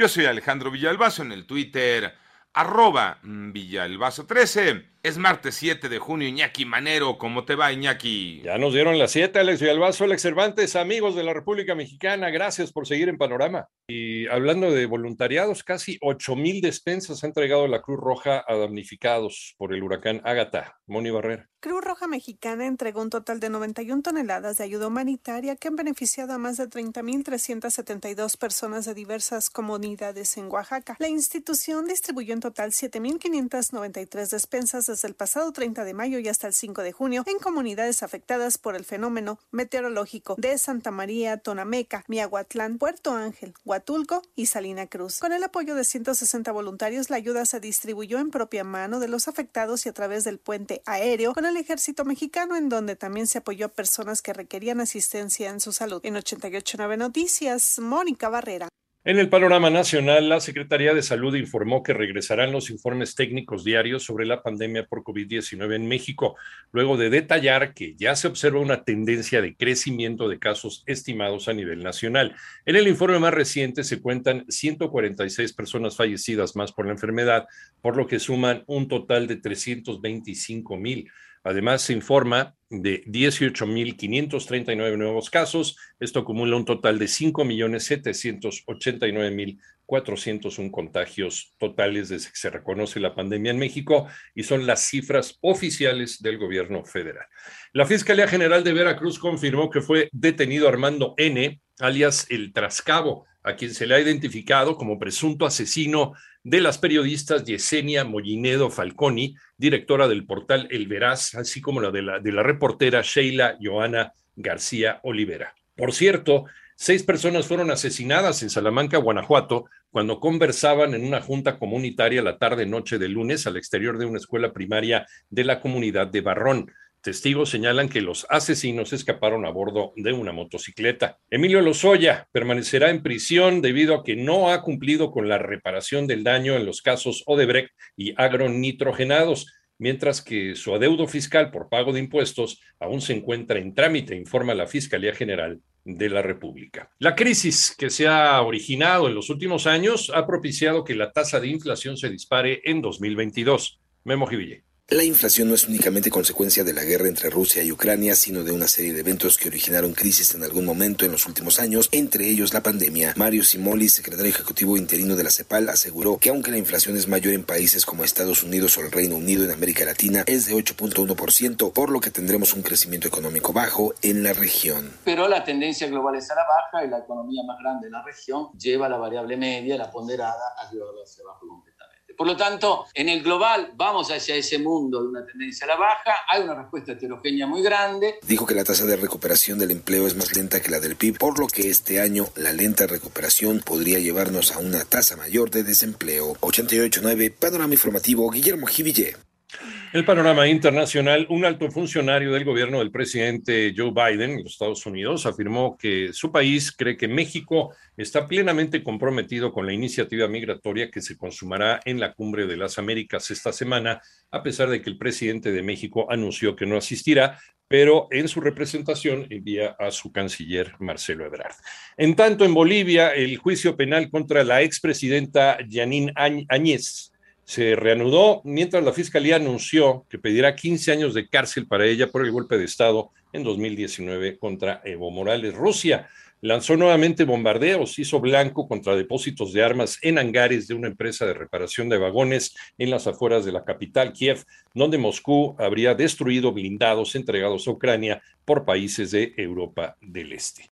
Yo soy Alejandro Villalbazo en el Twitter, arroba Villalbazo13. Es martes 7 de junio, Iñaki Manero. ¿Cómo te va, Iñaki? Ya nos dieron las 7, Alex Villalbazo, Alex Cervantes, amigos de la República Mexicana. Gracias por seguir en Panorama. Y hablando de voluntariados, casi 8 mil despensas ha entregado la Cruz Roja a damnificados por el huracán Ágata. Moni Barrera. Cruz Roja Mexicana entregó un total de 91 toneladas de ayuda humanitaria que han beneficiado a más de 30.372 personas de diversas comunidades en Oaxaca. La institución distribuyó en total 7.593 despensas desde el pasado 30 de mayo y hasta el 5 de junio en comunidades afectadas por el fenómeno meteorológico de Santa María, Tonameca, Miahuatlán, Puerto Ángel, Huatulco y Salina Cruz. Con el apoyo de 160 voluntarios, la ayuda se distribuyó en propia mano de los afectados y a través del puente aéreo con el ejército mexicano, en donde también se apoyó a personas que requerían asistencia en su salud. En 889 Noticias, Mónica Barrera. En el panorama nacional, la Secretaría de Salud informó que regresarán los informes técnicos diarios sobre la pandemia por COVID-19 en México, luego de detallar que ya se observa una tendencia de crecimiento de casos estimados a nivel nacional. En el informe más reciente se cuentan 146 personas fallecidas más por la enfermedad, por lo que suman un total de 325 mil. Además, se informa de 18.539 nuevos casos. Esto acumula un total de 5.789.401 contagios totales desde que se reconoce la pandemia en México y son las cifras oficiales del gobierno federal. La Fiscalía General de Veracruz confirmó que fue detenido Armando N., alias el Trascabo, a quien se le ha identificado como presunto asesino de las periodistas Yesenia Mollinedo Falconi, directora del portal El Veraz, así como la de la, de la reportera Sheila Joana García Olivera. Por cierto, seis personas fueron asesinadas en Salamanca, Guanajuato, cuando conversaban en una junta comunitaria la tarde-noche de lunes al exterior de una escuela primaria de la comunidad de Barrón. Testigos señalan que los asesinos escaparon a bordo de una motocicleta. Emilio Lozoya permanecerá en prisión debido a que no ha cumplido con la reparación del daño en los casos Odebrecht y agronitrogenados, mientras que su adeudo fiscal por pago de impuestos aún se encuentra en trámite, informa la Fiscalía General de la República. La crisis que se ha originado en los últimos años ha propiciado que la tasa de inflación se dispare en 2022. Memo Jiville. La inflación no es únicamente consecuencia de la guerra entre Rusia y Ucrania, sino de una serie de eventos que originaron crisis en algún momento en los últimos años, entre ellos la pandemia. Mario Simoli, secretario ejecutivo interino de la CEPAL, aseguró que aunque la inflación es mayor en países como Estados Unidos o el Reino Unido en América Latina, es de 8.1%, por lo que tendremos un crecimiento económico bajo en la región. Pero la tendencia global es a la baja y la economía más grande de la región lleva la variable media, la ponderada, a llevarla hacia abajo. Por lo tanto, en el global vamos hacia ese mundo de una tendencia a la baja, hay una respuesta heterogénea muy grande. Dijo que la tasa de recuperación del empleo es más lenta que la del PIB, por lo que este año la lenta recuperación podría llevarnos a una tasa mayor de desempleo. 88.9 Panorama Informativo Guillermo Jiville. El panorama internacional, un alto funcionario del gobierno del presidente Joe Biden en los Estados Unidos afirmó que su país cree que México está plenamente comprometido con la iniciativa migratoria que se consumará en la cumbre de las Américas esta semana, a pesar de que el presidente de México anunció que no asistirá, pero en su representación envía a su canciller Marcelo Ebrard. En tanto, en Bolivia, el juicio penal contra la expresidenta Janine Áñez se reanudó mientras la Fiscalía anunció que pedirá 15 años de cárcel para ella por el golpe de Estado en 2019 contra Evo Morales. Rusia lanzó nuevamente bombardeos, hizo blanco contra depósitos de armas en hangares de una empresa de reparación de vagones en las afueras de la capital, Kiev, donde Moscú habría destruido blindados entregados a Ucrania por países de Europa del Este.